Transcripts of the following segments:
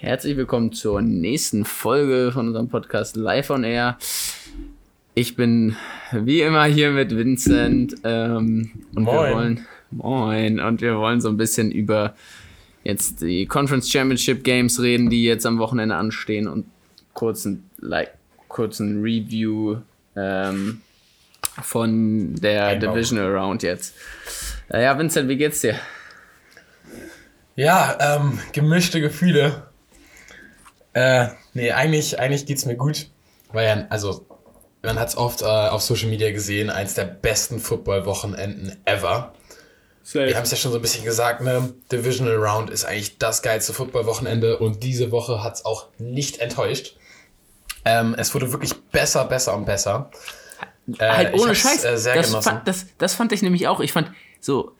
Herzlich willkommen zur nächsten Folge von unserem Podcast Live on Air. Ich bin wie immer hier mit Vincent ähm, und Moin. wir wollen Moin und wir wollen so ein bisschen über jetzt die Conference Championship Games reden, die jetzt am Wochenende anstehen und kurzen like kurzen Review ähm, von der Einbau. Divisional Round jetzt. Äh, ja, Vincent, wie geht's dir? Ja, ähm, gemischte Gefühle. Äh, nee, eigentlich, eigentlich geht's mir gut. Weil ja, also, man hat's oft äh, auf Social Media gesehen, eins der besten Football-Wochenenden ever. Wir haben es ja schon so ein bisschen gesagt, ne? Divisional Round ist eigentlich das geilste Football-Wochenende und diese Woche hat's auch nicht enttäuscht. Ähm, es wurde wirklich besser, besser und besser. Äh, halt ohne Scheiß. Äh, sehr das, genossen. fand, das, das fand ich nämlich auch. Ich fand so,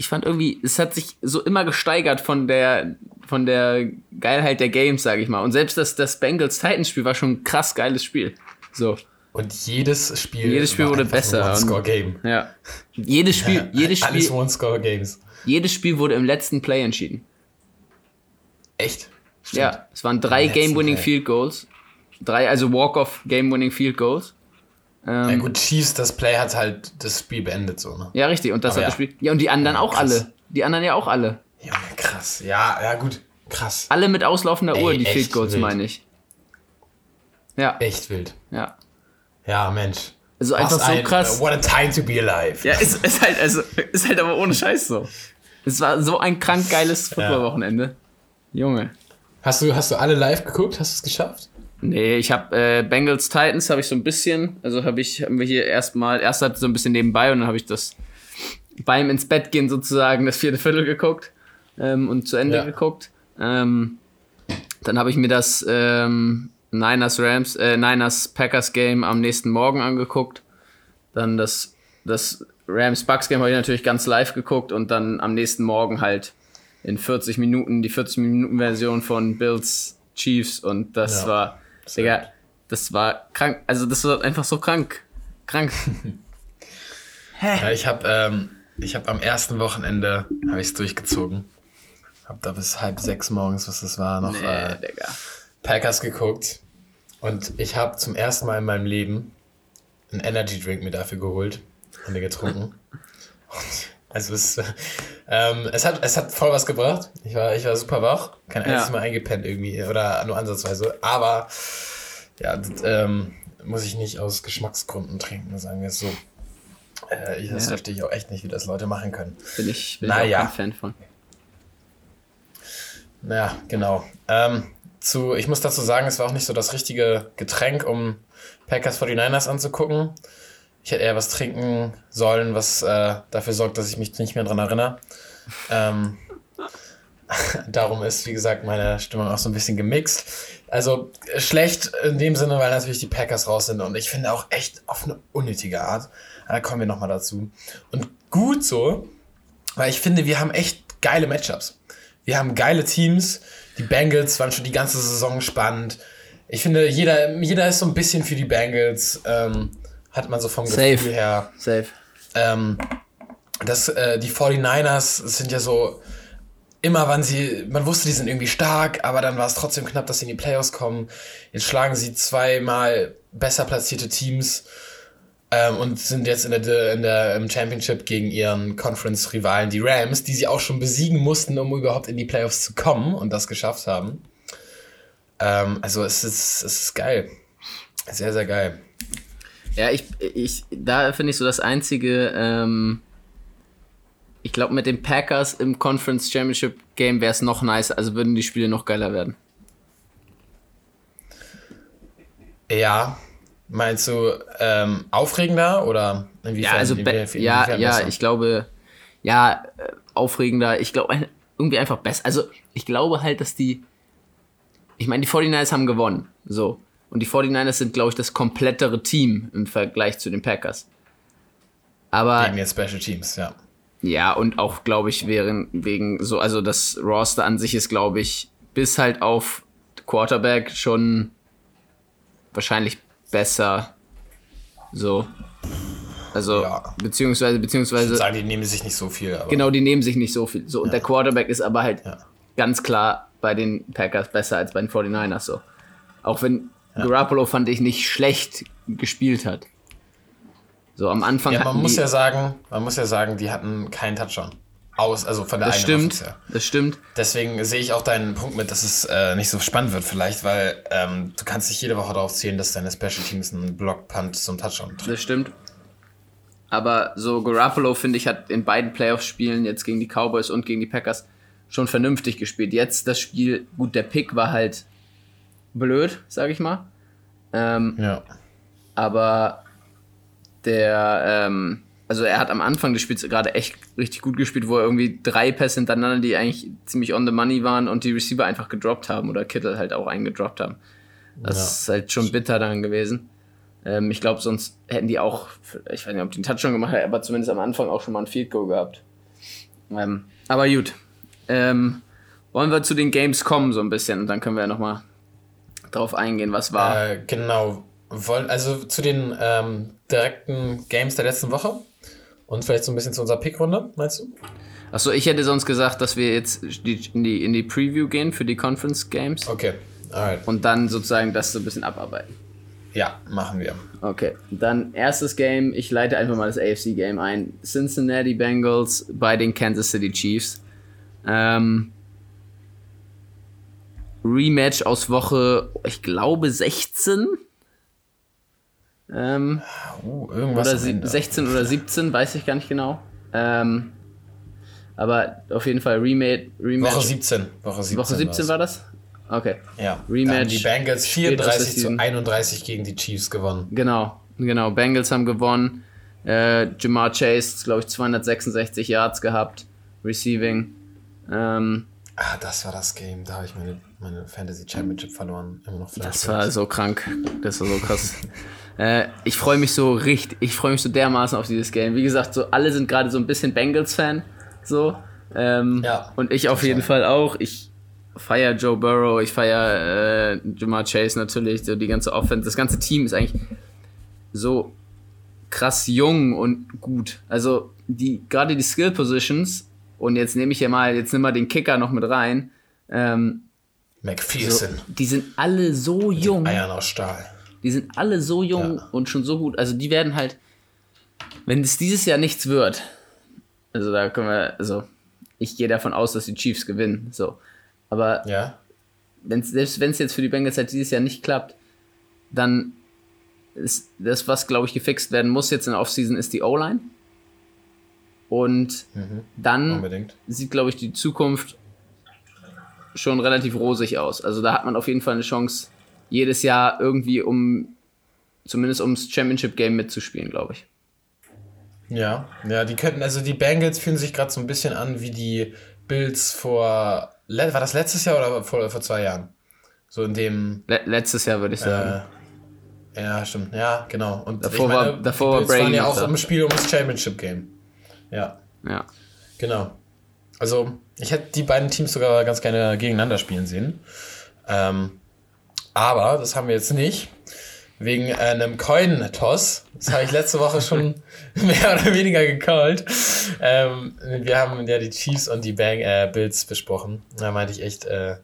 ich fand irgendwie, es hat sich so immer gesteigert von der, von der Geilheit der Games, sage ich mal. Und selbst das, das Bengals-Titans-Spiel war schon ein krass geiles Spiel. So, Und jedes Spiel, Jedes Spiel wurde besser. One-Score-Game. ja. Jedes Spiel, jedes Alles Spiel, One-Score-Games. jedes Spiel wurde im letzten Play entschieden. Echt? Stimmt. Ja, es waren drei Game-Winning. Field Goals. Drei, also Walk-off Game-Winning Field Goals. Ja gut, Chiefs, das Play hat halt das Spiel beendet so, ne? Ja, richtig. Und das Aber hat das ja. Spiel. Ja, und die anderen auch krass. alle. Die anderen ja auch alle. Junge, krass. Ja, ja gut, krass. Alle mit auslaufender Uhr, Ey, die echt Field Goals, meine ich. Ja, Echt wild. ja. Ja, Mensch. Also einfach Was so ein, krass. what a time to be alive. Ja, ist, ist halt, also, ist halt aber ohne Scheiß so. Es war so ein krank geiles Footballwochenende. Junge. Hast, du, hast du alle live geguckt? Hast du es geschafft? Nee, ich habe äh, Bengals Titans habe ich so ein bisschen, also habe ich haben wir hier erstmal erst hat so ein bisschen nebenbei und dann habe ich das beim ins Bett gehen sozusagen das vierte Viertel geguckt ähm, und zu Ende Ja. geguckt. Ähm, dann habe ich mir das ähm, Niners Rams äh, Niners Packers Game am nächsten Morgen angeguckt. Dann das das Rams Bucks Game habe ich natürlich ganz live geguckt und dann am nächsten Morgen halt in 40 Minuten die 40 Minuten Version von Bills Chiefs und das Ja. war Digga, das war krank. Also, das war einfach so krank. Krank. Ja, ich habe ähm, ich hab am ersten Wochenende habe ich es durchgezogen. Hab da bis halb sechs morgens, was das war, noch Nee, äh, Digga. Packers geguckt. Und ich habe zum ersten Mal in meinem Leben einen Energy Drink mir dafür geholt und den getrunken. Und also es, äh, ähm, es, hat, es hat voll was gebracht. Ich war, ich war super wach. Kein einziges Ja. Mal eingepennt irgendwie. Oder nur ansatzweise. Aber ja, das, ähm, muss ich nicht aus Geschmacksgründen trinken, sagen wir es so. Äh, ich, das Ja. verstehe ich auch echt nicht, wie das Leute machen können. Bin ich, bin Naja. ich auch kein Fan von. Ja, genau. Ähm, zu, ich muss dazu sagen, es war auch nicht so das richtige Getränk, um Packers 49ers anzugucken. Ich hätte eher was trinken sollen, was äh, dafür sorgt, dass ich mich nicht mehr dran erinnere. Ähm, darum ist, wie gesagt, meine Stimmung auch so ein bisschen gemixt. Also schlecht in dem Sinne, weil natürlich die Packers raus sind und ich finde auch echt auf eine unnötige Art. Da kommen wir nochmal dazu. Und gut so, weil ich finde, wir haben echt geile Matchups. Wir haben geile Teams. Die Bengals waren schon die ganze Saison spannend. Ich finde, jeder, jeder ist so ein bisschen für die Bengals. Ähm, hat man so vom Safe. Gefühl her. Safe. Ähm, das, äh, die 49ers sind ja so, immer wann sie, man wusste, die sind irgendwie stark, aber dann war es trotzdem knapp, dass sie in die Playoffs kommen. Jetzt schlagen sie zweimal besser platzierte Teams ähm, und sind jetzt in der, in der im Championship gegen ihren Conference-Rivalen, die Rams, die sie auch schon besiegen mussten, um überhaupt in die Playoffs zu kommen und das geschafft haben. Ähm, also es ist, es ist geil. Sehr, sehr geil. Ja, ich, ich, da finde ich so das einzige, ähm, ich glaube, mit den Packers im Conference Championship Game wäre es noch nicer, also würden die Spiele noch geiler werden. Ja, meinst du ähm, aufregender oder inwiefern? Ja, also, inwiefern- ja, inwiefern ja, besser? ich glaube, ja, äh, aufregender, ich glaube, irgendwie einfach besser. Also, ich glaube halt, dass die, ich meine, die 49ers haben gewonnen, so. Und die 49ers sind, glaube ich, das komplettere Team im Vergleich zu den Packers. Aber, Gegen jetzt Special Teams, ja. ja, und auch, glaube ich, wären, wegen so, also das Roster an sich ist, glaube ich, bis halt auf Quarterback schon wahrscheinlich besser. So. Also, Ja. beziehungsweise, Ich beziehungsweise. würde sagen, die nehmen sich nicht so viel. Aber Genau, die nehmen sich nicht so viel. So, und der Quarterback ist aber halt Ja. ganz klar bei den Packers besser als bei den 49ers so. Auch wenn ja. Garoppolo fand ich nicht schlecht gespielt hat. So am Anfang. Ja, man muss ja sagen, man muss ja sagen, die hatten keinen Touchdown. Aus, also von der das stimmt, Das stimmt. Deswegen sehe ich auch deinen Punkt mit, dass es äh, nicht so spannend wird, vielleicht, weil ähm, du kannst nicht jede Woche darauf zählen, dass deine Special Teams einen Block-Punt zum Touchdown treffen. Das stimmt. Aber so Garoppolo, finde ich, hat in beiden Playoff-Spielen, jetzt gegen die Cowboys und gegen die Packers, schon vernünftig gespielt. Jetzt das Spiel, gut, der Pick war halt blöd, sag ich mal. Ähm, ja. Aber der, ähm, also er hat am Anfang des Spiels gerade echt richtig gut gespielt, wo er irgendwie drei Pässe hintereinander, die eigentlich ziemlich on the money waren und die Receiver einfach gedroppt haben oder Kittel halt auch eingedroppt haben. Das ja. ist halt schon bitter dann gewesen. Ähm, ich glaube, sonst hätten die auch, ich weiß nicht, ob die einen Touchdown gemacht hätten, aber zumindest am Anfang auch schon mal ein Field Goal gehabt. Ähm, aber gut. Ähm, wollen wir zu den Games kommen so ein bisschen und dann können wir ja nochmal drauf eingehen, was war. Äh, genau. Wollen, also zu den ähm, direkten Games der letzten Woche und vielleicht so ein bisschen zu unserer Pick-Runde, meinst du? Achso, ich hätte sonst gesagt, dass wir jetzt in die, in die Preview gehen für die Conference Games. Okay, alright. Und dann sozusagen das so ein bisschen abarbeiten. Ja, machen wir. Okay, dann erstes Game. Ich leite einfach mal das AFC-Game ein. Cincinnati Bengals bei den Kansas City Chiefs. Ähm, Rematch aus Woche, ich glaube, 16. Ähm, uh, oder 16 oder 17, weiß ich gar nicht genau. Ähm, aber auf jeden Fall Rematch. Rematch. Woche 17. Woche 17, Woche 17 war das? Okay. Ja. Rematch. die Bengals 34 zu 31 gegen die Chiefs gewonnen. Genau, genau. Bengals haben gewonnen. Äh, Jamar Chase, glaube ich, 266 Yards gehabt. Receiving. Ähm, ah, das war das Game. Da habe ich meine, meine Fantasy Championship verloren. Immer noch das war so krank. Das war so krass. äh, ich freue mich so richtig, ich freue mich so dermaßen auf dieses Game. Wie gesagt, so alle sind gerade so ein bisschen Bengals-Fan. So. Ähm, ja. Und ich auf jeden Fall auch. Ich feiere Joe Burrow, ich feiere äh, Jamar Chase natürlich, so die ganze Offense. Das ganze Team ist eigentlich so krass jung und gut. Also die gerade die Skill Positions und jetzt nehme ich ja mal, jetzt nimm mal den Kicker noch mit rein. Ähm, McPherson. So, die sind alle so jung. Eiern aus Stahl. Die sind alle so jung ja. und schon so gut. Also die werden halt, wenn es dieses Jahr nichts wird, also da können wir, also ich gehe davon aus, dass die Chiefs gewinnen. So. Aber ja. wenn's, selbst wenn es jetzt für die Bengals halt dieses Jahr nicht klappt, dann ist das, was glaube ich gefixt werden muss jetzt in der Offseason, ist die O-Line. Und mhm. dann Unbedingt. sieht, glaube ich, die Zukunft schon relativ rosig aus. Also da hat man auf jeden Fall eine Chance, jedes Jahr irgendwie um zumindest ums Championship Game mitzuspielen, glaube ich. Ja, ja, die könnten, also die Bengals fühlen sich gerade so ein bisschen an wie die Bills vor war das letztes Jahr oder vor, vor zwei Jahren? So in dem. Le letztes Jahr würde ich sagen. Äh, ja, stimmt. Ja, genau. Und davor meine, war, davor war Brady. waren ja auch im Spiel um das Championship Game. Ja. Ja. Genau. Also, ich hätte die beiden Teams sogar ganz gerne gegeneinander spielen sehen. Ähm, aber das haben wir jetzt nicht wegen äh, einem Coin-Toss. Das habe ich letzte Woche schon mehr oder weniger gecallt. Ähm, wir haben ja die Chiefs und die Bang äh, Bills besprochen. Da meinte ich echt, äh,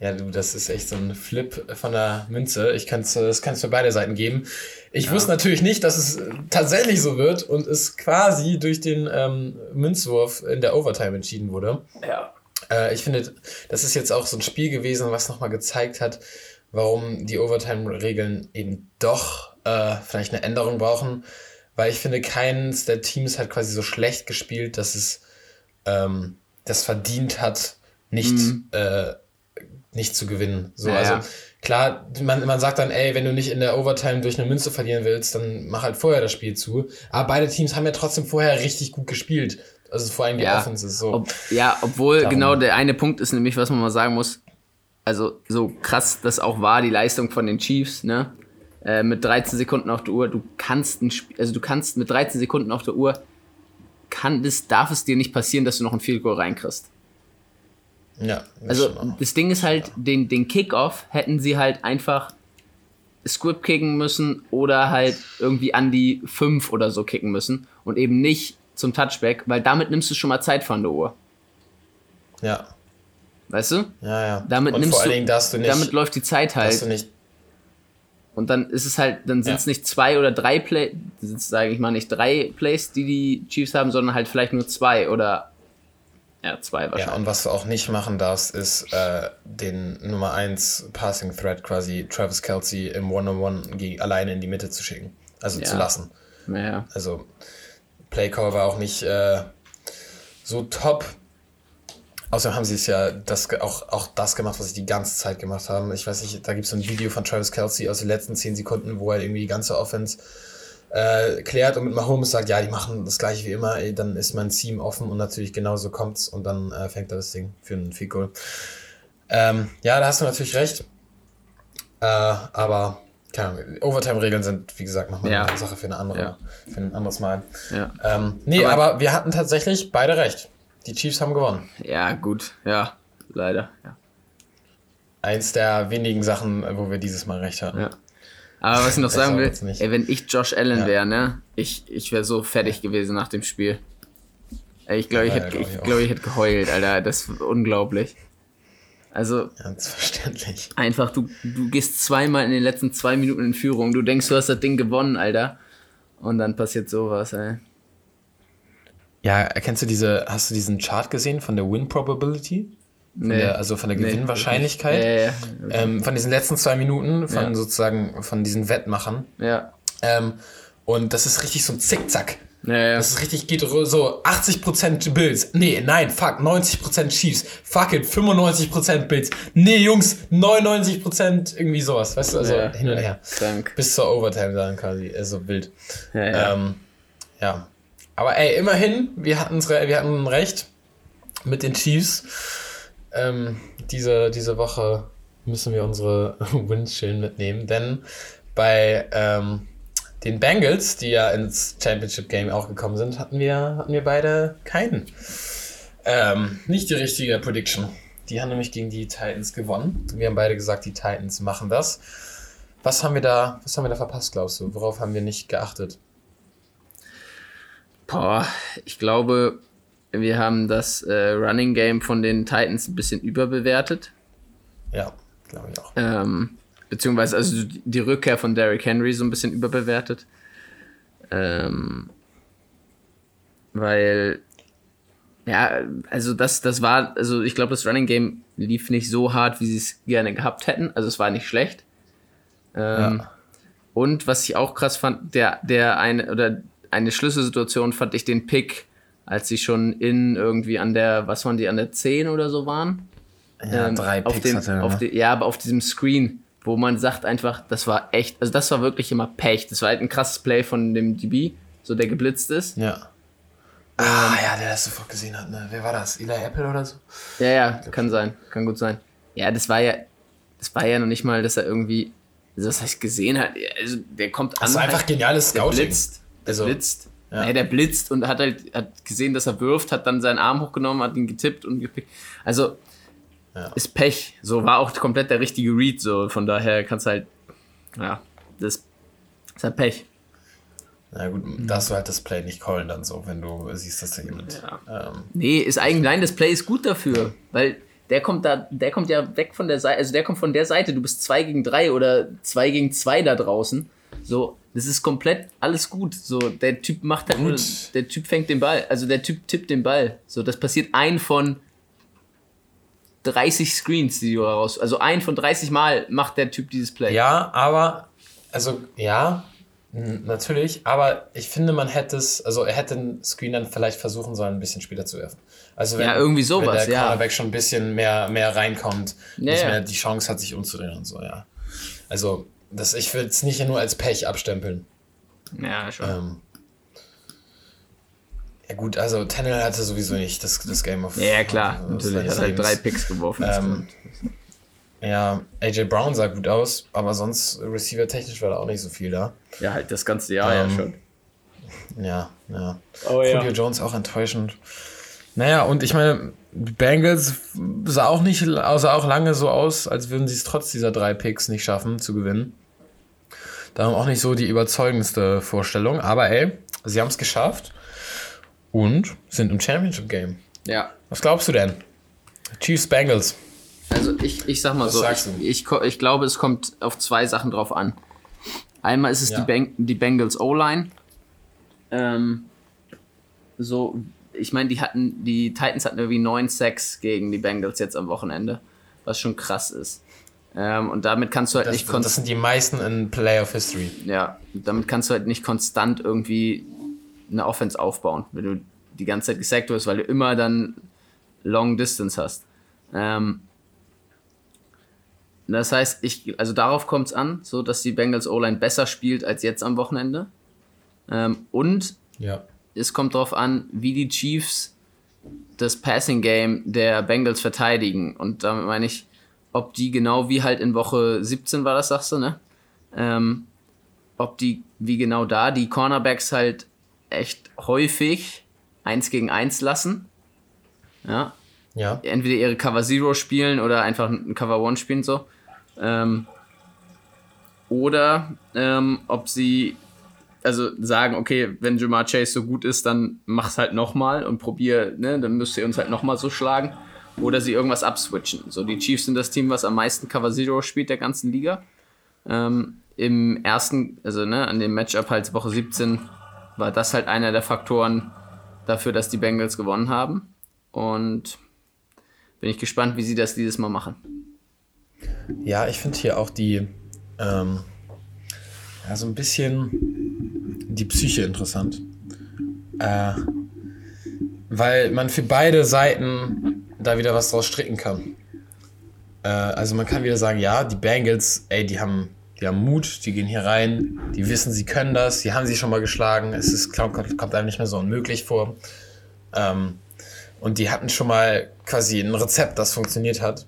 ja, du, das ist echt so ein Flip von der Münze. Ich kann's, das kann es für beide Seiten geben. Ich ja. wusste natürlich nicht, dass es tatsächlich so wird und es quasi durch den ähm, Münzwurf in der Overtime entschieden wurde. Ja. Äh, ich finde, das ist jetzt auch so ein Spiel gewesen, was nochmal gezeigt hat, warum die Overtime-Regeln eben doch äh, vielleicht eine Änderung brauchen, weil ich finde, keines der Teams hat quasi so schlecht gespielt, dass es ähm, das verdient hat, nicht, mhm. äh, nicht zu gewinnen. So, naja. also klar, man, man sagt dann, ey, wenn du nicht in der Overtime durch eine Münze verlieren willst, dann mach halt vorher das Spiel zu. Aber beide Teams haben ja trotzdem vorher richtig gut gespielt. Also vor allem die ja, Offenses so. Ob, ja, obwohl Darum. genau der eine Punkt ist nämlich, was man mal sagen muss, also so krass das auch war, die Leistung von den Chiefs, ne? Äh, mit 13 Sekunden auf der Uhr, du kannst ein Spiel, also du kannst mit 13 Sekunden auf der Uhr, kann das, darf es dir nicht passieren, dass du noch ein Field Goal reinkriegst. Ja. Das also das Ding ist halt, den, den Kickoff hätten sie halt einfach Script kicken müssen oder halt irgendwie an die 5 oder so kicken müssen und eben nicht zum Touchback, weil damit nimmst du schon mal Zeit von der Uhr. Ja. Weißt du? Ja, ja. Damit und nimmst vor allen du, Dingen darfst du nicht, damit läuft die Zeit darfst du halt. nicht Und dann ist es halt, dann sind es Ja. nicht zwei oder drei Play, sage ich mal nicht drei Plays, die die Chiefs haben, sondern halt vielleicht nur zwei oder ja zwei Ja, wahrscheinlich. und was du auch nicht machen darfst, ist äh, den Nummer 1 Passing Thread quasi Travis Kelsey im One-on-One alleine in die Mitte zu schicken. Also Ja. zu lassen. Ja, Also Playcall war auch nicht äh, so top. Außerdem haben sie es ja das, auch, auch das gemacht, was sie die ganze Zeit gemacht haben. Ich weiß nicht, da gibt es so ein Video von Travis Kelsey aus den letzten 10 Sekunden, wo er irgendwie die ganze Offense äh, klärt und mit Mahomes sagt, ja, die machen das gleiche wie immer, ey, dann ist mein Team offen und natürlich genauso kommt's und dann äh, fängt er das Ding für einen Field Goal. Ähm, ja, da hast du natürlich recht. Äh, aber keine Ahnung, Overtime-Regeln sind, wie gesagt, nochmal Ja. eine Sache für, eine andere, Ja. für ein anderes Mal. ja. Ähm, nee, Aber- aber, wir hatten tatsächlich beide recht. Die Chiefs haben gewonnen. Ja, gut, ja, leider. Ja. Eins der wenigen Sachen, wo wir dieses Mal recht hatten. Ja. Aber was ich noch sagen will, ey, wenn ich Josh Allen Ja. wäre, ne, ich, ich wäre so fertig gewesen nach dem Spiel. Ey, ich glaube, ich, Ja, hätte, glaub ich, ich auch. glaube, ich hätte geheult, Alter. Das ist unglaublich. Also, Ganz verständlich. einfach, du, du gehst zweimal in den letzten zwei Minuten in Führung. Du denkst, du hast das Ding gewonnen, Alter. Und dann passiert sowas, ey. Ja, erkennst du diese, hast du diesen Chart gesehen von der Win Probability? Von Nee. der, also von der Nee. Gewinnwahrscheinlichkeit? Ja, ja, Ähm, von diesen letzten zwei Minuten, von Ja. sozusagen, von diesen Wettmachern. ja. Ähm, und das ist richtig so ein Zickzack. Ja, ja. Das ist richtig, geht so 80% Bills. Nee, nein, fuck, 90% Chiefs. Fuck it, 95% Bills. Nee, Jungs, 99% irgendwie sowas. Weißt du, also Ja, hin und ja, her. Krank. Bis zur Overtime dann quasi. Also wild. Ja, ja. Ähm, ja. Aber ey, immerhin, wir, hatten's, re- wir hatten recht mit den Chiefs. Ähm, diese, diese Woche müssen wir unsere Wins schön mitnehmen, denn bei ähm, den Bengals, die ja ins Championship Game auch gekommen sind, hatten wir, hatten wir beide keinen. Ähm, nicht die richtige Prediction. Die haben nämlich gegen die Titans gewonnen. Wir haben beide gesagt, die Titans machen das. Was haben wir da, was haben wir da verpasst, glaubst du? Worauf haben wir nicht geachtet? Boah, ich glaube, wir haben das äh, Running Game von den Titans ein bisschen überbewertet. Ja, glaube ich auch. Ähm, beziehungsweise also die- Rückkehr von Derrick Henry so ein bisschen überbewertet. Ähm, weil, ja, also das, das war, also ich glaube, das Running Game lief nicht so hart, wie sie es gerne gehabt hätten. Also es war nicht schlecht. Ähm, Ja. Und was ich auch krass fand, der, der eine, oder eine Schlüsselsituation fand ich den Pick, als sie schon in irgendwie an der, was waren die, an der 10 oder so waren? Ja, ähm, drei auf Picks dem, hatte auf ne? die, Ja, aber auf diesem Screen, wo man sagt einfach, das war echt, also das war wirklich immer Pech. Das war halt ein krasses Play von dem DB, so der geblitzt ist. Ja. Ah, ja, der das sofort gesehen hat, ne? Wer war das? Eli Apple oder so? Ja, ja, kann sein, kann gut sein. Ja, das war ja, das war ja noch nicht mal, dass er irgendwie, also das heißt gesehen hat, also der kommt Das war an, einfach geniales der Scouting. blitzt, der Also, blitzt. Ja. Nee, der blitzt und hat halt hat gesehen, dass er wirft, hat dann seinen Arm hochgenommen, hat ihn getippt und gepickt. Also Ja. ist Pech. So war auch komplett der richtige Read. So von daher kannst du halt, ja, das ist halt Pech. Na gut, darfst du halt das Play nicht callen dann so, wenn du siehst, dass da jemand. Ja. Ähm, Nee, ist eigentlich, nein, das Play ist gut dafür, weil der kommt da, der kommt ja weg von der Seite, also der kommt von der Seite, du bist 2 gegen 3 oder 2 gegen 2 da draußen. So, das ist komplett alles gut. So, der Typ macht halt nur, der Typ fängt den Ball, also der Typ tippt den Ball. So, das passiert ein von 30 Screens, die du raus, also ein von 30 Mal macht der Typ dieses Play. ja, aber, also, ja, natürlich, aber ich finde, man hätte es, also er hätte den Screen dann vielleicht versuchen sollen, ein bisschen später zu werfen. Also wenn, Ja, irgendwie sowas, wenn der ja. Cornerback schon ein bisschen mehr, mehr reinkommt, Ja, nicht mehr die Chance hat, sich umzudrehen und so, ja. Also, das, ich will es nicht nur als Pech abstempeln. Ja, schon. Ähm, ja gut, also Tennell hatte sowieso nicht das, das Game of ja, klar, of natürlich. seines Hat halt drei Picks geworfen. Ähm. Ja, AJ Brown sah gut aus, aber sonst Receiver-technisch war da auch nicht so viel da. ja, halt das ganze Jahr ja ähm, schon. Ja, ja. Oh, ja. Julio Jones auch enttäuschend. Naja, und ich meine, Bengals sah auch nicht, sah auch lange so aus, als würden sie es trotz dieser drei Picks nicht schaffen zu gewinnen. Da haben auch nicht so die überzeugendste Vorstellung, aber ey, sie haben es geschafft und sind im Championship Game. Ja. Was glaubst du denn? Chiefs Bengals. Also ich, ich sag mal Was so, ich, ich, ich glaube, es kommt auf zwei Sachen drauf an. Einmal ist es Ja. die, Beng die Bengals O-Line. Ähm, so, ich meine, die hatten, die Titans hatten irgendwie 9 Sacks gegen die Bengals jetzt am Wochenende, was schon krass ist. Ähm, und damit kannst du halt Das, nicht das konstant, sind die meisten in Playoff History. ja, damit kannst du halt nicht konstant irgendwie eine Offense aufbauen, wenn du die ganze Zeit gesackt wirst, weil du immer dann Long Distance hast. Ähm, das heißt, ich, also darauf kommt es an, so dass die Bengals O-Line besser spielt als jetzt am Wochenende. Ähm, und Ja. Es kommt darauf an, wie die Chiefs das Passing Game der Bengals verteidigen. Und damit meine ich, ob die genau wie halt in Woche 17 war das, sagst du, ne? Ähm, ob die, wie genau da, die Cornerbacks halt echt häufig eins gegen eins lassen. Ja, Ja. entweder ihre Cover Zero spielen oder einfach ein Cover One spielen so. Ähm, oder ähm, ob sie also sagen, okay, wenn Jamar Chase so gut ist, dann mach's halt nochmal und probier, ne, dann müsst ihr uns halt nochmal so schlagen. Oder sie irgendwas abswitchen. So, die Chiefs sind das Team, was am meisten Cover Zero spielt der ganzen Liga. Ähm, Im ersten, also ne, an dem Matchup halt Woche 17 war das halt einer der Faktoren dafür, dass die Bengals gewonnen haben. Und bin ich gespannt, wie sie das dieses Mal machen. Ja, ich finde hier auch die, ähm, ja, so ein bisschen die Psyche interessant. Äh, weil man für beide Seiten da wieder was draus stricken kann. Äh, also man kann wieder sagen, ja, die Bengals, ey, die haben, die haben Mut, die gehen hier rein, die wissen, sie können das, die haben sie schon mal geschlagen, es ist, kommt, kommt einem nicht mehr so unmöglich vor. Ähm, und die hatten schon mal quasi ein Rezept, das funktioniert hat.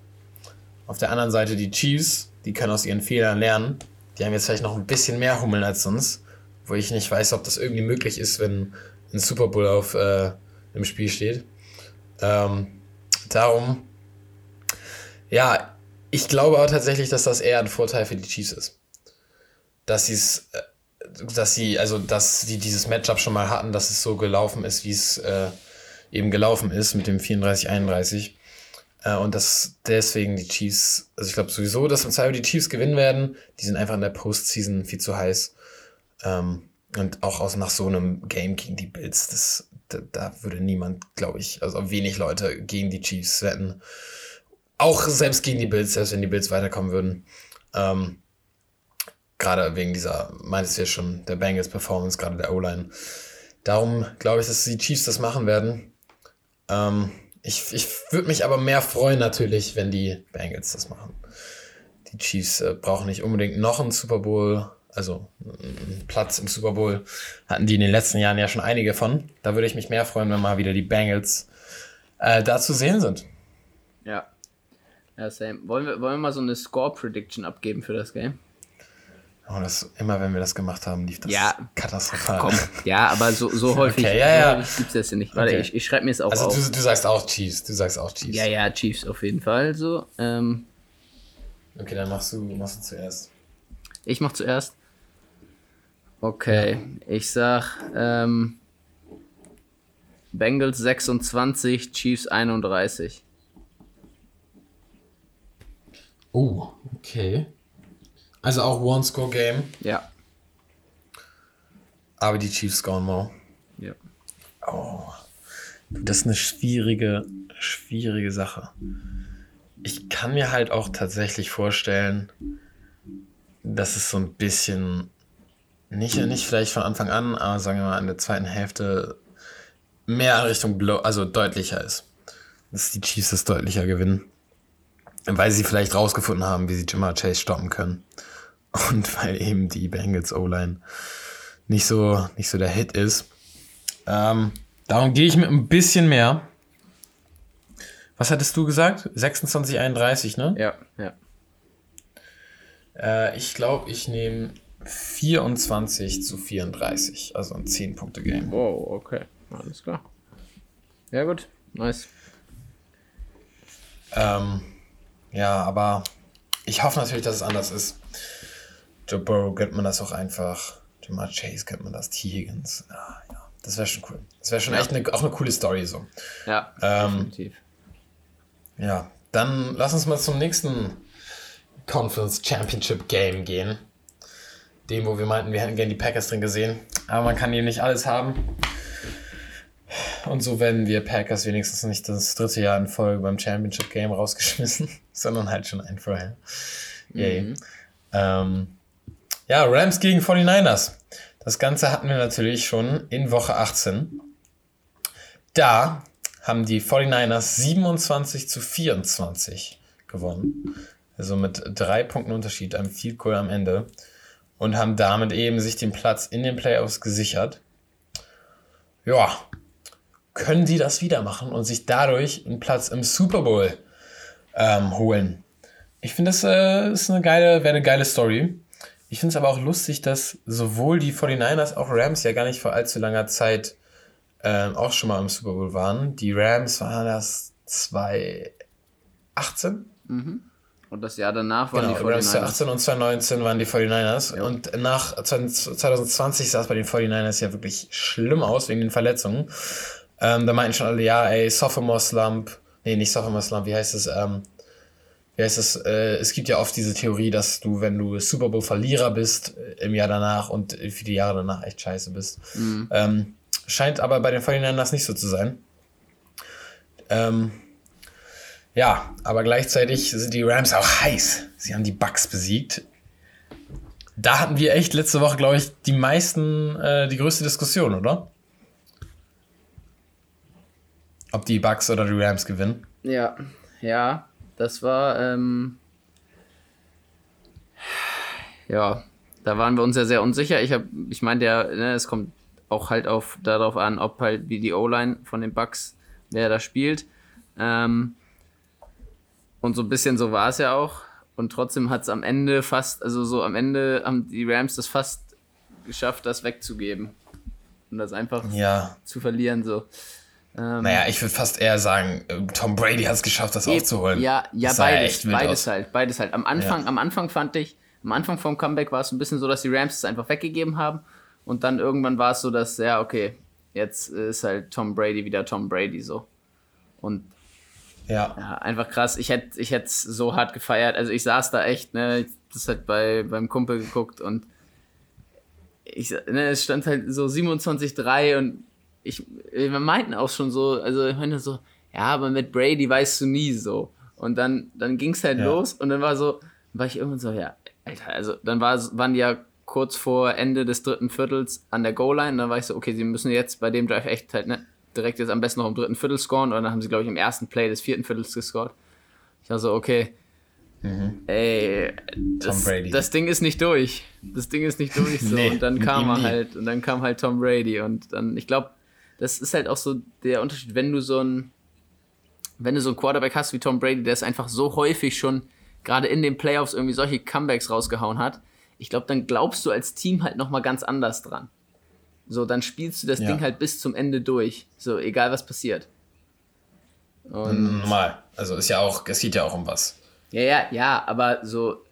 Auf der anderen Seite die Chiefs, die können aus ihren Fehlern lernen. Die haben jetzt vielleicht noch ein bisschen mehr Hummeln als sonst, wo ich nicht weiß, ob das irgendwie möglich ist, wenn ein Super Bowl auf äh, im Spiel steht. Ähm, darum, ja, ich glaube aber tatsächlich, dass das eher ein Vorteil für die Chiefs ist. Dass sie es, äh, dass sie, also dass sie dieses Matchup schon mal hatten, dass es so gelaufen ist, wie es äh, eben gelaufen ist mit dem 34-31. Äh, und dass deswegen die Chiefs, also ich glaube sowieso, dass im Zweifel die Chiefs gewinnen werden. Die sind einfach in der Postseason viel zu heiß. Ähm, und auch aus nach so einem Game gegen die Bills, das, da, da würde niemand, glaube ich, also wenig Leute gegen die Chiefs wetten. Auch selbst gegen die Bills, selbst wenn die Bills weiterkommen würden. Ähm, gerade wegen dieser, meintest du ja schon, der Bengals Performance, gerade der O-Line. Darum glaube ich, dass die Chiefs das machen werden. Ähm, ich ich würde mich aber mehr freuen natürlich, wenn die Bengals das machen. Die Chiefs äh, brauchen nicht unbedingt noch einen Super Bowl, also einen Platz im Super Bowl. Hatten die in den letzten Jahren ja schon einige von. Da würde ich mich mehr freuen, wenn mal wieder die Bengals äh, da zu sehen sind. Ja. Ja, same. Wollen wir, wollen wir mal so eine Score-Prediction abgeben für das Game? Oh, das, immer wenn wir das gemacht haben, lief das Ja. katastrophal. Komm. Ja, aber so, so häufig, Okay, ja, ja. häufig gibt's das ja nicht. Warte, Okay. ich, ich schreibe mir es auch Also auf. du, du sagst auch Chiefs, du sagst auch Chiefs. Ja, ja, Chiefs auf jeden Fall so. Ähm, Okay, dann machst du, machst du zuerst. ich mach zuerst. Okay, ich sag ähm, Bengals 26, Chiefs 31. Oh, okay. Also auch One-Score-Game, Ja. aber die Chiefs scoren more. ja. Oh, das ist eine schwierige, schwierige Sache. Ich kann mir halt auch tatsächlich vorstellen, dass es so ein bisschen, nicht, nicht vielleicht von Anfang an, aber sagen wir mal in der zweiten Hälfte mehr in Richtung Blow, also deutlicher ist. Dass die Chiefs es deutlicher gewinnen. Weil sie vielleicht rausgefunden haben, wie sie Jamar Chase stoppen können. Und weil eben die Bengals O-Line nicht so, nicht so der Hit ist. Ähm, darum gehe ich mit ein bisschen mehr. Was hattest du gesagt? 26, 31, ne? Ja, ja. Äh, ich glaube, ich nehme 24 zu 34. Also ein 10-Punkte-Game. Wow, okay. Alles klar. Ja, gut. Nice. Ähm, ja, aber ich hoffe natürlich, dass es anders ist. Joe Burrow gönnt man das auch einfach. Jamar Chase gönnt man das. T. Higgins. Ja, ja. Das wäre schon cool. Das wäre schon echt eine, auch eine coole Story so. Ja, Ähm, definitiv. Ja, dann lass uns mal zum nächsten Conference Championship Game gehen. Dem, wo wir meinten, wir hätten gerne die Packers drin gesehen. Aber man kann hier nicht alles haben. Und so werden wir Packers wenigstens nicht das dritte Jahr in Folge beim Championship Game rausgeschmissen, sondern halt schon ein vorher. Yay. Mhm. Ähm, ja, Rams gegen 49ers. Das Ganze hatten wir natürlich schon in Woche 18. Da haben die 49ers 27 zu 24 gewonnen. Also mit drei Punkten Unterschied, einem Field Goal am Ende. Und haben damit eben sich den Platz in den Playoffs gesichert. Ja, können die das wieder machen und sich dadurch einen Platz im Super Bowl ähm, holen. Ich finde, das äh, ist eine geile, wäre eine geile Story. Ich finde es aber auch lustig, dass sowohl die 49ers auch Rams ja gar nicht vor allzu langer Zeit ähm, auch schon mal im Super Bowl waren. Die Rams waren das 2018. Mhm. Und das Jahr danach waren genau, die 49ers. 2018 und 2019 waren die 49ers. Ja. Und nach 2020 sah es bei den 49ers ja wirklich schlimm aus wegen den Verletzungen. Ähm, da meinten schon alle, ja, ey, Sophomore Slump. Nee, nicht Sophomore Slump, wie heißt es? Ähm, wie heißt es? Äh, es gibt ja oft diese Theorie, dass du, wenn du Super Bowl Verlierer bist äh, im Jahr danach und für die Jahre danach echt scheiße bist. Mhm. Ähm, scheint aber bei den 49ers nicht so zu sein. Ähm, ja, aber gleichzeitig sind die Rams auch heiß. Sie haben die Bucks besiegt. Da hatten wir echt letzte Woche, glaube ich, die meisten, äh, die größte Diskussion, oder? Ob die Bucks oder die Rams gewinnen. Ja, ja, das war, ähm, ja, da waren wir uns ja sehr unsicher. Ich habe, ich meinte ja, ne, es kommt auch halt auf darauf an, ob halt wie die O-Line von den Bucks, wer da spielt. Ähm, und so ein bisschen so war es ja auch. Und trotzdem hat es am Ende fast, also so am Ende haben die Rams das fast geschafft, das wegzugeben. Und das einfach ja. zu verlieren. So. Ähm, naja, ich würde fast eher sagen, Tom Brady hat es geschafft, das aufzuholen. Ja, ja, beides, ja beides halt, beides halt. Am Anfang, ja. am Anfang fand ich, am Anfang vom Comeback war es ein bisschen so, dass die Rams es einfach weggegeben haben und dann irgendwann war es so, dass, ja, okay, jetzt ist halt Tom Brady wieder Tom Brady so. Und ja. ja einfach krass. Ich hätte ich es so hart gefeiert. Also ich saß da echt, ne, das hat bei beim Kumpel geguckt und ich, ne, es stand halt so 27-3 und ich, wir meinten auch schon so, also ich meine so, ja, aber mit Brady weißt du nie so. Und dann, dann ging es halt ja. los und dann war so, war ich irgendwann so, ja, Alter, also dann war, waren die ja kurz vor Ende des dritten Viertels an der Goal-Line. Dann war ich so, okay, sie müssen jetzt bei dem Drive echt halt ne, direkt jetzt am besten noch im dritten Viertel scoren. Und dann haben sie, glaube ich, im ersten Play des vierten Viertels gescored. Ich war so, okay, mhm. ey, das, das, Ding ist nicht durch. Das Ding ist nicht durch. So. nee, und dann kam er halt, und dann kam halt Tom Brady. Und dann, ich glaube, das ist halt auch so der Unterschied, wenn du so ein, wenn du so einen Quarterback hast wie Tom Brady, der es einfach so häufig schon gerade in den Playoffs irgendwie solche Comebacks rausgehauen hat, ich glaube, dann glaubst du als Team halt nochmal ganz anders dran. So, dann spielst du das ja. Ding halt bis zum Ende durch. So, egal was passiert. Und Normal. Also ist ja auch, es geht ja auch um was. Ja, ja, ja, aber so,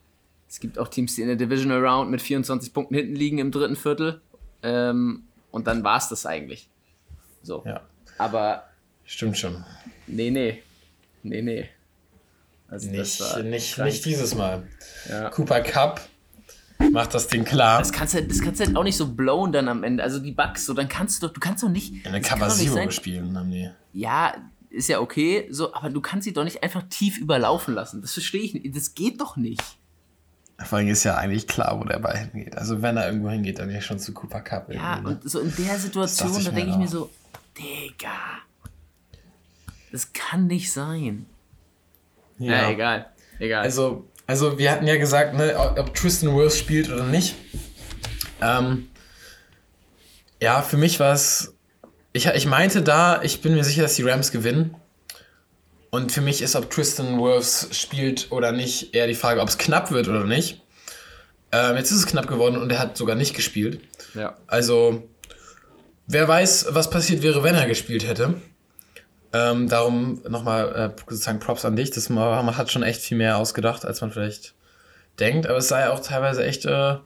es gibt auch Teams, die in der Divisional Round mit 24 Punkten hinten liegen im dritten Viertel. Ähm, und dann war es das eigentlich. So. Ja. Aber. Stimmt schon. Nee, nee. Nee, nee. Also nicht, nicht, nicht dieses Mal. Ja. Cooper Cup macht das Ding klar. Das kannst du das kannst du halt auch nicht so blown dann am Ende. Also die Bugs, so dann kannst du doch, du kannst doch nicht. In eine Cover Zero spielen haben die. Ja, ist ja okay, so, aber du kannst sie doch nicht einfach tief überlaufen lassen. Das verstehe ich nicht. Das geht doch nicht. Vor allem ist ja eigentlich klar, wo der Ball hingeht. Also wenn er irgendwo hingeht, dann ja schon zu Cooper Cup. Ja, ne? und so in der Situation, da denke ich mir so, Digga. Das kann nicht sein. Ja, ja egal. Egal. Also, also wir hatten ja gesagt, ne, ob Tristan Wirth spielt oder nicht. Ähm, ja, für mich war es. Ich, ich meinte da, ich bin mir sicher, dass die Rams gewinnen. Und für mich ist, ob Tristan Wirfs spielt oder nicht, eher die Frage, ob es knapp wird oder nicht. Ähm, jetzt ist es knapp geworden und er hat sogar nicht gespielt. Ja. Also, wer weiß, was passiert wäre, wenn er gespielt hätte. Ähm, darum nochmal äh, sozusagen Props an dich. Das man hat schon echt viel mehr ausgedacht, als man vielleicht denkt. Aber es sah ja auch teilweise echt äh,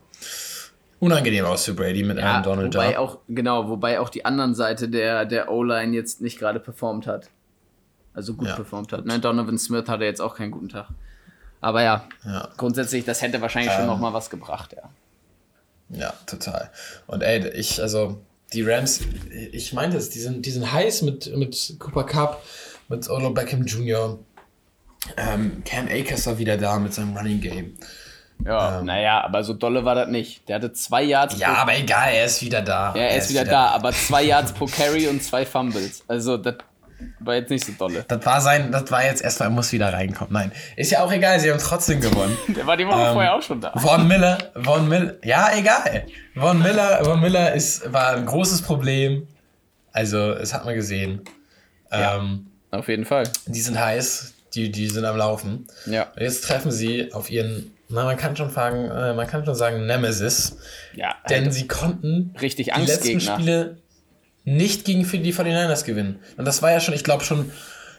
unangenehm aus für Brady mit ja, einem Donald wobei da. Auch, genau, wobei auch die anderen Seite der, der O-Line jetzt nicht gerade performt hat. also gut ja, performt hat. Ne? Donovan Smith hatte jetzt auch keinen guten Tag. Aber ja, ja. grundsätzlich, das hätte wahrscheinlich ähm, schon noch mal was gebracht, ja. Ja, total. Und ey, ich, also, die Rams, ich meine das, die sind, die sind heiß mit, mit Cooper Cup, mit Olo Beckham Jr., ähm, Cam Akers war wieder da mit seinem Running Game. Ja, ähm, naja, aber so dolle war das nicht. Der hatte zwei Yards. Ja, aber egal, er ist wieder da. Ja, er, er ist, wieder, wieder da, aber zwei Yards pro Carry und zwei Fumbles. Also, das war jetzt nicht so dolle. Das war sein, das war jetzt erstmal, er muss wieder reinkommen. Nein, ist ja auch egal, sie haben trotzdem gewonnen. Der war die Woche ähm, vorher auch schon da. Von Miller, Von Miller, ja, egal. Von Miller, Von Miller ist, war ein großes Problem. Also, das hat man gesehen. Ja, ähm, auf jeden Fall. Die sind heiß, die, die sind am Laufen. Ja. Und jetzt treffen sie auf ihren, na, man kann schon fragen, äh, man kann schon sagen, Nemesis. Ja. Denn halt sie konnten richtig die letzten Spiele nicht gegen die 49ers gewinnen. Und das war ja schon, ich glaube schon,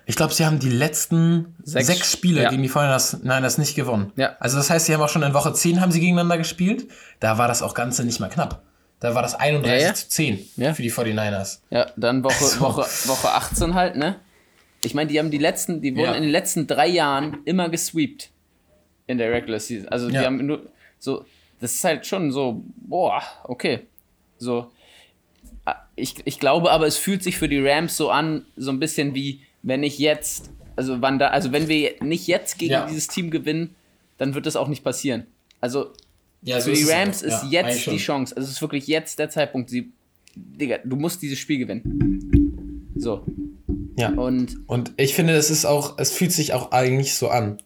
ich glaube, sie haben die letzten sechs, sechs Spiele ja. gegen die 49ers nicht gewonnen. Ja. Also das heißt, sie haben auch schon in Woche 10 haben sie gegeneinander gespielt. Da war das auch Ganze nicht mal knapp. Da war das 31 ja, ja. zu 10 für die 49ers. Ja, dann Woche, also. Woche, Woche 18 halt, ne? Ich meine, die haben die letzten, die wurden in den letzten drei Jahren immer gesweept in der Regular Season. Also die haben nur so, das ist halt schon so, boah, okay. So, ich, ich glaube aber, es fühlt sich für die Rams so an, so ein bisschen wie, wenn ich jetzt, also wann da, also wenn wir nicht jetzt gegen ja. dieses Team gewinnen, dann wird das auch nicht passieren. Also ja, für die Rams ist, ja, jetzt die Chance. Also es ist wirklich jetzt der Zeitpunkt. Sie, Digga, du musst dieses Spiel gewinnen. So. Ja. Und, und ich finde, es ist auch, es fühlt sich auch eigentlich so an,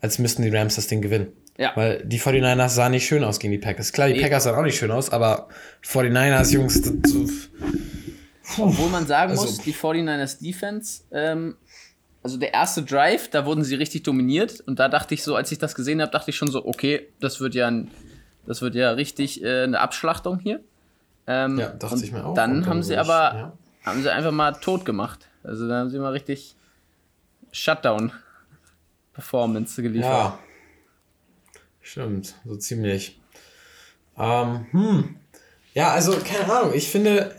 als müssten die Rams das Ding gewinnen. Ja. Weil die 49ers sahen nicht schön aus gegen die Packers. Klar, die nee. Packers sahen auch nicht schön aus, aber 49ers, Jungs, das, obwohl man sagen also, muss, die 49ers Defense, ähm, also der erste Drive, da wurden sie richtig dominiert und da dachte ich so, als ich das gesehen habe, dachte ich schon so, okay, das wird ja, ein, das wird ja richtig äh, eine Abschlachtung hier. Ähm, ja, dachte ich mir auch. Dann, dann haben sie aber, ja. haben sie einfach mal tot gemacht. Also da haben sie mal richtig Shutdown-Performance geliefert. Ja, Stimmt, so ziemlich. Ähm, hm. Ja, also, keine Ahnung. Ich finde,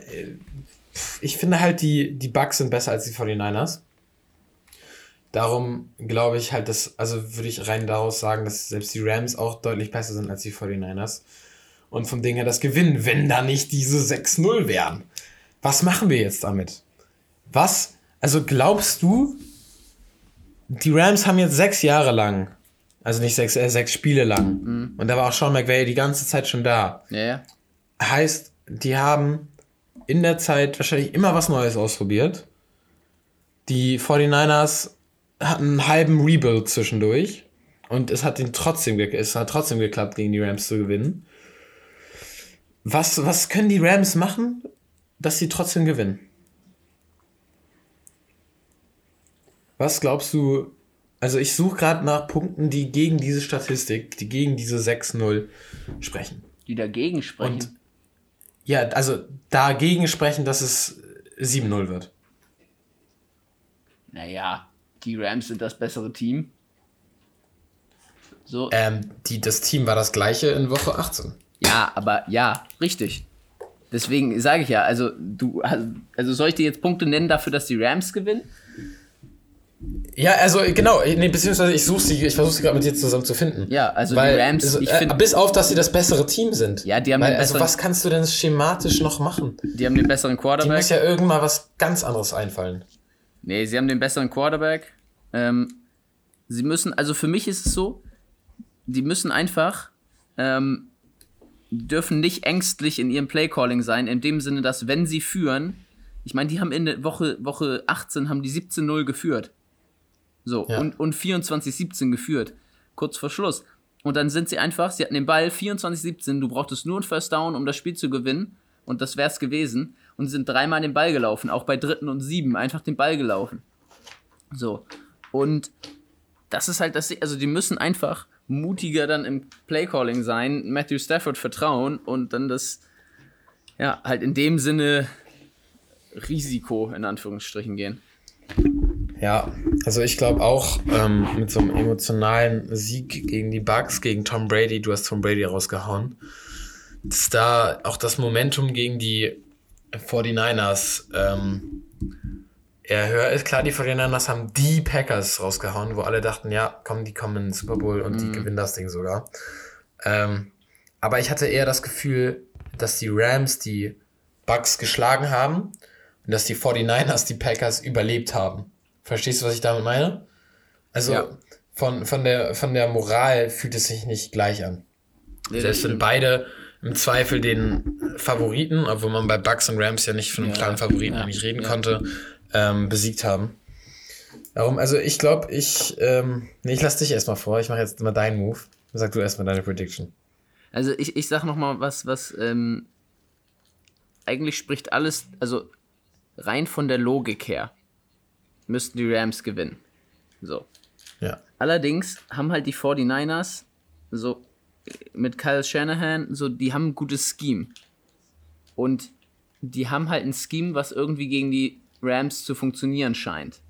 ich finde halt, die, die Bugs sind besser als die 49ers. Darum glaube ich halt, dass, also würde ich rein daraus sagen, dass selbst die Rams auch deutlich besser sind als die 49ers. Und vom Ding her das gewinnen, wenn da nicht diese 6-0 wären. Was machen wir jetzt damit? Was? Also glaubst du, die Rams haben jetzt sechs Jahre lang also nicht sechs, äh, sechs Spiele lang. Mhm. Und da war auch Sean McVay die ganze Zeit schon da. Ja, ja. Heißt, die haben in der Zeit wahrscheinlich immer was Neues ausprobiert. Die 49ers hatten einen halben Rebuild zwischendurch. Und es hat, den trotzdem, es hat trotzdem geklappt, gegen die Rams zu gewinnen. Was, was können die Rams machen, dass sie trotzdem gewinnen? Was glaubst du, also ich suche gerade nach Punkten, die gegen diese Statistik, die gegen diese 6-0 sprechen. Die dagegen sprechen? Und ja, also dagegen sprechen, dass es 7-0 wird. Naja, die Rams sind das bessere Team. So. Ähm, die, das Team war das gleiche in Woche 18. Ja, aber ja, richtig. Deswegen sage ich ja, also du, also soll ich dir jetzt Punkte nennen dafür, dass die Rams gewinnen? Ja, also genau, nee, beziehungsweise ich suche sie, ich versuche sie gerade mit dir zusammen zu finden. Ja, also Weil, die Rams, ich finde. Äh, bis auf, dass sie das bessere Team sind. Ja, die haben Weil, den Also was kannst du denn schematisch noch machen? Die haben den besseren Quarterback. Die muss ja irgendwann was ganz anderes einfallen. Nee, sie haben den besseren Quarterback. Ähm, sie müssen, also für mich ist es so, die müssen einfach, ähm, dürfen nicht ängstlich in ihrem Playcalling sein, in dem Sinne, dass wenn sie führen, ich meine, die haben in der Woche, Woche 18 haben die 17-0 geführt. So, ja. und, und 24-17 geführt. Kurz vor Schluss. Und dann sind sie einfach, sie hatten den Ball 24-17, du brauchtest nur einen First Down, um das Spiel zu gewinnen. Und das wär's gewesen. Und sind dreimal den Ball gelaufen, auch bei dritten und sieben, einfach den Ball gelaufen. So. Und das ist halt das, also die müssen einfach mutiger dann im Playcalling sein, Matthew Stafford vertrauen und dann das, ja, halt in dem Sinne Risiko in Anführungsstrichen gehen. Ja, also ich glaube auch ähm, mit so einem emotionalen Sieg gegen die Bucks, gegen Tom Brady, du hast Tom Brady rausgehauen, dass da auch das Momentum gegen die 49ers ähm, Ja, höher ist klar, die 49ers haben die Packers rausgehauen, wo alle dachten, ja, komm, die kommen in den Super Bowl und die gewinnen das Ding sogar. Ähm, aber ich hatte eher das Gefühl, dass die Rams die Bucks geschlagen haben und dass die 49ers die Packers überlebt haben. Verstehst du, was ich damit meine? Also Ja. von, von, der, von der Moral fühlt es sich nicht gleich an. Nee, Selbst wenn beide im Zweifel den Favoriten, obwohl man bei Bucks und Rams ja nicht von einem Ja, klaren Favoriten ja, nicht reden ja. konnte, ähm, besiegt haben. Darum, also ich glaube, ich, ähm, nee, ich lass dich erstmal vor, ich mache jetzt mal deinen Move. Sag du erstmal deine Prediction. Also ich, ich sag noch mal was, was ähm, eigentlich spricht alles, also rein von der Logik her, müssten die Rams gewinnen. So. Ja. Allerdings haben halt die 49ers so mit Kyle Shanahan, so die haben ein gutes Scheme. Und die haben halt ein Scheme, was irgendwie gegen die Rams zu funktionieren scheint.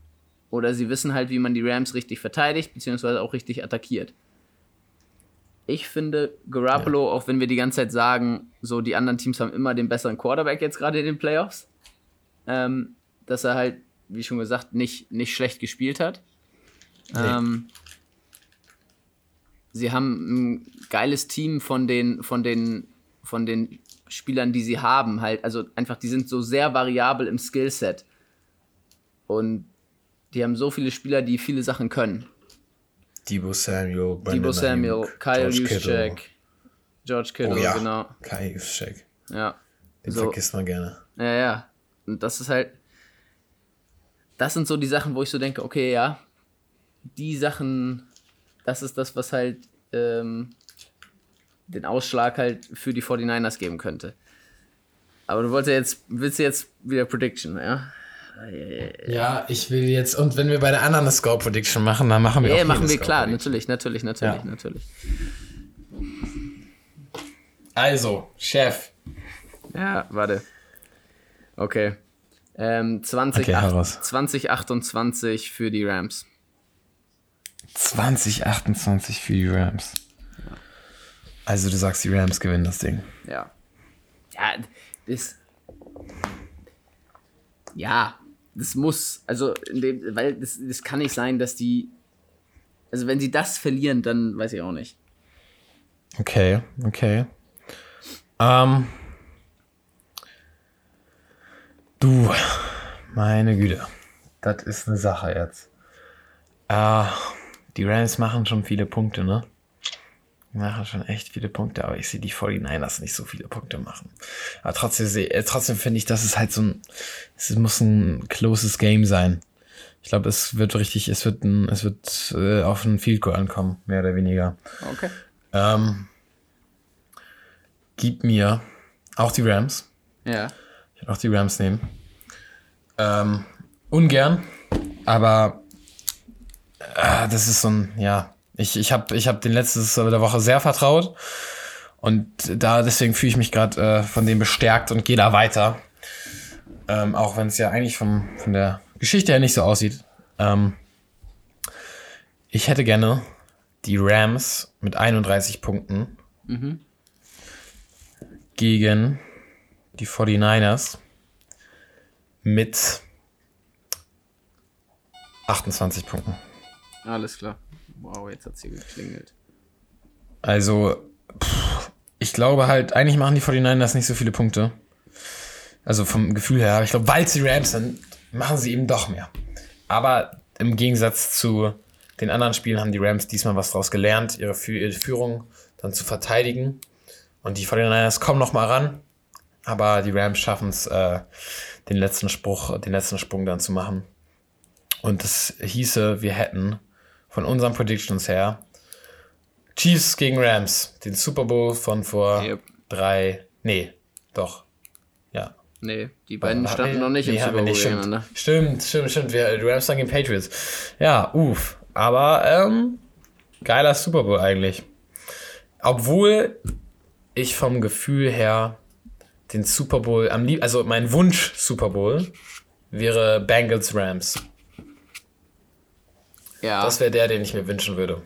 Oder sie wissen halt, wie man die Rams richtig verteidigt, beziehungsweise auch richtig attackiert. Ich finde, Garoppolo, auch wenn wir die ganze Zeit sagen, so die anderen Teams haben immer den besseren Quarterback jetzt gerade in den Playoffs, ähm, dass er halt, wie schon gesagt, nicht, nicht schlecht gespielt hat. Ähm, sie haben ein geiles Team von den, von den, von den Spielern, die sie haben, halt. Also einfach, die sind so sehr variabel im Skillset. Und die haben so viele Spieler, die viele Sachen können. Debo Samuel, Brandon Debo Samuel, Ayuk, Kyle. Juszczyk, George Kittle, Oh ja, genau. Kyle Juszczyk. Ja. Den So. vergisst man gerne. Ja, ja. Und das ist halt. Das sind so die Sachen, wo ich so denke, okay, ja, die Sachen, das ist das, was halt ähm, den Ausschlag halt für die 49ers geben könnte. Aber du wolltest ja jetzt, willst du jetzt wieder Prediction, ja? Ja, ich will jetzt, und wenn wir bei der anderen Score Prediction machen, dann machen wir Ja, auch machen hier wir klar, natürlich, natürlich, natürlich, Ja. natürlich. Also, Chef. Ja, warte. Okay. Ähm, 20, Okay, heraus. 2028 für die Rams. 2028 für die Rams. Also du sagst, die Rams gewinnen das Ding. Ja. Ja, das. Ja, das muss. Also, in dem, weil das, das kann nicht sein, dass die. Also, wenn sie das verlieren, dann weiß ich auch nicht. Okay, okay. Ähm. Du, meine Güte. Das ist eine Sache jetzt. Äh, die Rams machen schon viele Punkte, ne? Die machen schon echt viele Punkte, aber ich sehe die 49ers nicht so viele Punkte machen. Aber trotzdem, seh- äh, trotzdem finde ich, dass es halt so ein, es muss ein closes Game sein. Ich glaube, es wird richtig, es wird ein, es wird äh, auf ein Field Goal ankommen, mehr oder weniger. Okay. Ähm, gib mir auch die Rams. Ja. Ich würde auch die Rams nehmen. Ähm, ungern, aber äh, das ist so ein, ja, ich, ich habe ich hab den letztes der Woche sehr vertraut und da deswegen fühle ich mich gerade äh, von dem bestärkt und gehe da weiter. Ähm, auch wenn es ja eigentlich vom, von der Geschichte her nicht so aussieht. Ähm, ich hätte gerne die Rams mit 31 Punkten gegen die 49ers mit 28 Punkten. Alles klar. Wow, jetzt hat sie geklingelt. Also, pff, ich glaube halt, eigentlich machen die 49ers nicht so viele Punkte. Also vom Gefühl her, aber ich glaube, weil sie Rams sind, machen sie eben doch mehr. Aber im Gegensatz zu den anderen Spielen haben die Rams diesmal was draus gelernt, ihre, Fü ihre Führung dann zu verteidigen. Und die 49ers kommen noch mal ran, aber die Rams schaffen es, äh, den letzten Spruch, den letzten Sprung dann zu machen. Und das hieße, wir hätten von unseren Predictions her Chiefs gegen Rams, den Super Bowl von vor Yep. drei, nee, doch, ja. Nee, die beiden Hatten standen noch nicht im nee, haben Super Bowl nicht, gegeneinander. Stimmt, stimmt, stimmt, wir, die Rams dann gegen Patriots. Ja, uff, aber ähm, geiler Super Bowl eigentlich. Obwohl ich vom Gefühl her den Super Bowl am liebsten, also mein Wunsch Super Bowl wäre Bengals Rams. Ja. Das wäre der, den ich mir wünschen würde.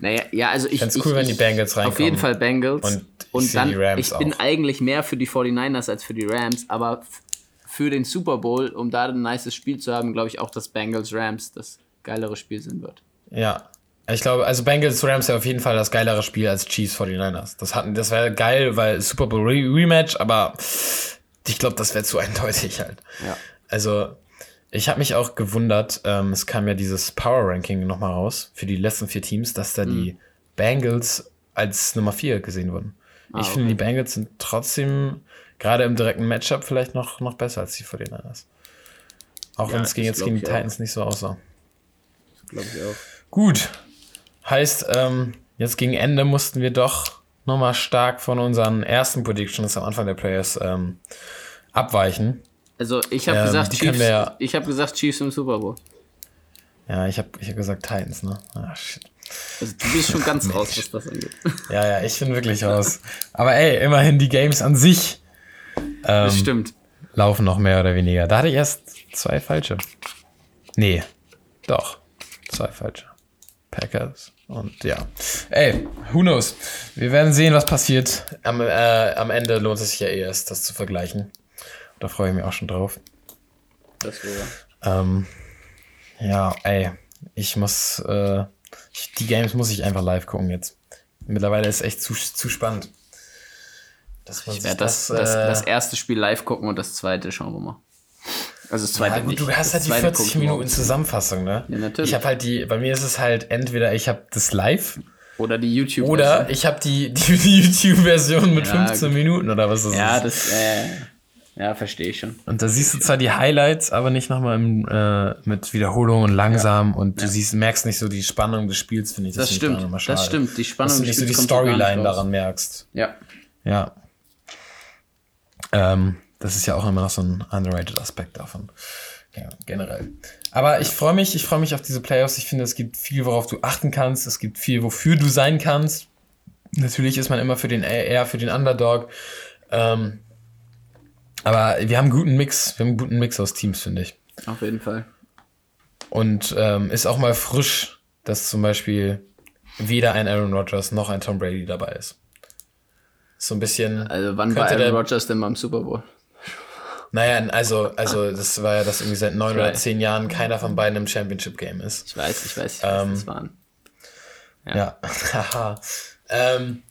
Naja, ja, also ich. ich, cool, wenn ich, die Bengals Auf reinkommen. jeden Fall Bengals. Und ich Und dann, die Rams ich bin auch. eigentlich mehr für die 49ers als für die Rams, aber für den Super Bowl, um da ein nices Spiel zu haben, glaube ich auch, dass Bengals Rams das geilere Spiel sein wird. Ja. Ich glaube, also Bengals Rams wäre auf jeden Fall das geilere Spiel als Chiefs 49ers. Das hatten, das wäre geil, weil Super Bowl Re Rematch, aber ich glaube, das wäre zu eindeutig halt. Ja. Also, ich habe mich auch gewundert, ähm, es kam ja dieses Power Ranking nochmal raus für die letzten vier Teams, dass da die Mhm. Bengals als Nummer vier gesehen wurden. Ah, ich finde, die Bengals sind trotzdem gerade im direkten Matchup vielleicht noch, noch besser als die 49ers. Auch Ja, wenn es gegen, jetzt gegen die ich auch. Titans nicht so aussah. Glaube ich auch. Gut. Heißt, ähm, jetzt gegen Ende mussten wir doch nochmal stark von unseren ersten Predictions am Anfang der Players ähm, abweichen. Also ich habe Ähm, gesagt Chiefs. ja- Ich habe gesagt Chiefs im Super Bowl. Ja, ich habe ich hab gesagt Titans, ne? Ah, shit. Also du bist schon ganz raus, was das angeht. Ja, ja, ich bin wirklich raus. Aber ey, immerhin die Games an sich ähm, stimmt. laufen noch mehr oder weniger. Da hatte ich erst zwei falsche. Nee, doch. Zwei falsche. Packers. Und ja. Ey, who knows? Wir werden sehen, was passiert. Am, äh, am Ende lohnt es sich ja eh erst, das zu vergleichen. Da freue ich mich auch schon drauf. Das wäre. Ähm, ja, ey, ich muss, äh, ich, die Games muss ich einfach live gucken jetzt. Mittlerweile ist es echt zu, zu spannend. Ich werde das, das, das erste Spiel live gucken und das zweite schauen wir mal. Also das zweite ja, gut, nicht. du hast Das halt die zweite 40 gucken wir Minuten. Zusammenfassung, ne? Ja, natürlich. Ich habe halt die, bei mir ist es halt entweder ich habe das live Oder die YouTube. oder ich habe die, die, die YouTube-Version mit Ja, 15 gut. Minuten oder was das Ja, ist. das, äh, ja, verstehe ich schon. Und da siehst du zwar die Highlights, aber nicht nochmal äh, mit Wiederholungen langsam und du siehst, merkst nicht so die Spannung des Spiels, finde ich. Das ich stimmt, das stimmt. Die Spannung Dass du des nicht so die Storyline daran merkst. Ja. Ja. Ähm, das ist ja auch immer noch so ein underrated Aspekt davon. Ja, generell. Aber ich freue mich, ich freue mich auf diese Playoffs. Ich finde, es gibt viel, worauf du achten kannst. Es gibt viel, wofür du sein kannst. Natürlich ist man immer für den eher für den Underdog. Ähm, aber wir haben einen guten Mix. Wir haben einen guten Mix aus Teams, finde ich. Auf jeden Fall. Und ähm, ist auch mal frisch, dass zum Beispiel weder ein Aaron Rodgers noch ein Tom Brady dabei ist. So ein bisschen. Also wann war Aaron Rodgers denn beim Super Bowl? Naja, also, also das war ja, dass irgendwie seit neun oder zehn Jahren keiner von beiden im Championship-Game ist. Ich weiß, ich weiß, ich weiß, Ähm, das waren. Ja. Haha. ähm,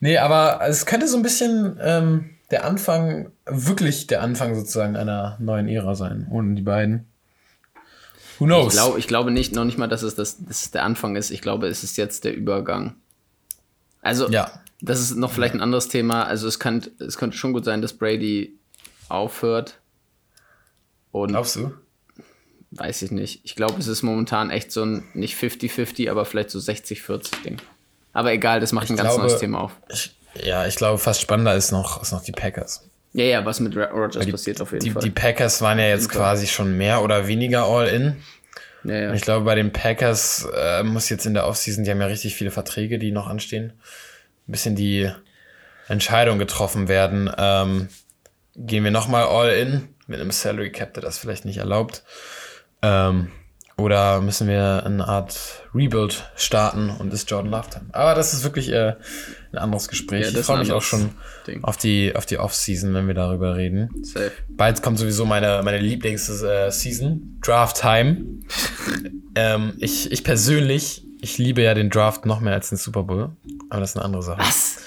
nee, aber es könnte so ein bisschen ähm, der Anfang, wirklich der Anfang sozusagen einer neuen Ära sein, ohne die beiden. Who knows? Ich, glaub, ich glaube nicht, noch nicht mal, dass es, das, dass es der Anfang ist. Ich glaube, es ist jetzt der Übergang. Also, ja. das ist noch vielleicht ein anderes Thema. Also, es, kann, es könnte schon gut sein, dass Brady aufhört. Und Glaubst du? weiß ich nicht. Ich glaube, es ist momentan echt so ein, nicht 50-50, aber vielleicht so 60-40-Ding. Aber egal, das macht Ich ein ganz glaube- neues Thema auf. Ich, ja, ich glaube, fast spannender ist noch, ist noch die Packers. Ja, ja, was mit Rodgers Die, passiert auf jeden die, Fall. die Packers waren ja jetzt quasi schon mehr oder weniger all in. ja, ja. Ich glaube, bei den Packers äh, muss jetzt in der Offseason, die haben ja richtig viele Verträge, die noch anstehen, ein bisschen die Entscheidung getroffen werden. Ähm, gehen wir nochmal all in mit einem Salary Cap, der das vielleicht nicht erlaubt? Ähm, oder müssen wir eine Art Rebuild starten und ist Jordan Love dran? Aber das ist wirklich äh, ein anderes Gespräch. Ja, das ich freue mich auch schon Ding. auf die, auf die Offseason, wenn wir darüber reden. Safe. Bald kommt sowieso meine, meine Lieblings-Season, Draft Time. ähm, ich, ich persönlich, ich liebe ja den Draft noch mehr als den Super Bowl. Aber das ist eine andere Sache. Was?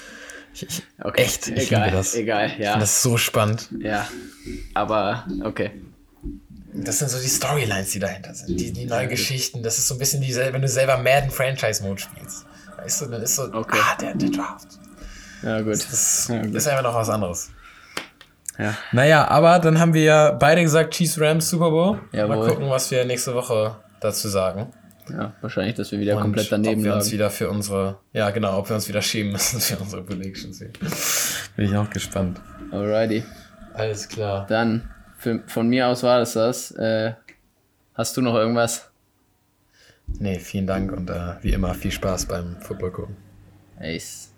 Ich, Okay. Echt, ich egal, liebe das. Egal, ja. das so spannend. ja. Aber, okay. Das sind so die Storylines, die dahinter sind. Die, die neuen Geschichten. Das ist so ein bisschen die, wenn du selber Madden Franchise Mode spielst. Weißt du, dann ist so, Okay. ah, der, der Draft. Ja, gut. Das Ja, gut. ist einfach noch was anderes. Ja. Naja, aber dann haben wir ja beide gesagt, Chiefs Rams Super Bowl. Jawohl. Mal gucken, was wir nächste Woche dazu sagen. Ja, wahrscheinlich, dass wir wieder Und komplett daneben ob wir uns lagen. wieder für unsere, ja genau, ob wir uns wieder schämen müssen für unsere Predictions. hier. Bin ich auch gespannt. Alrighty. Alles klar. Dann, für, von mir aus war das das. Äh, hast du noch irgendwas? Nee, vielen Dank und äh, wie immer viel Spaß beim Football gucken. Ace.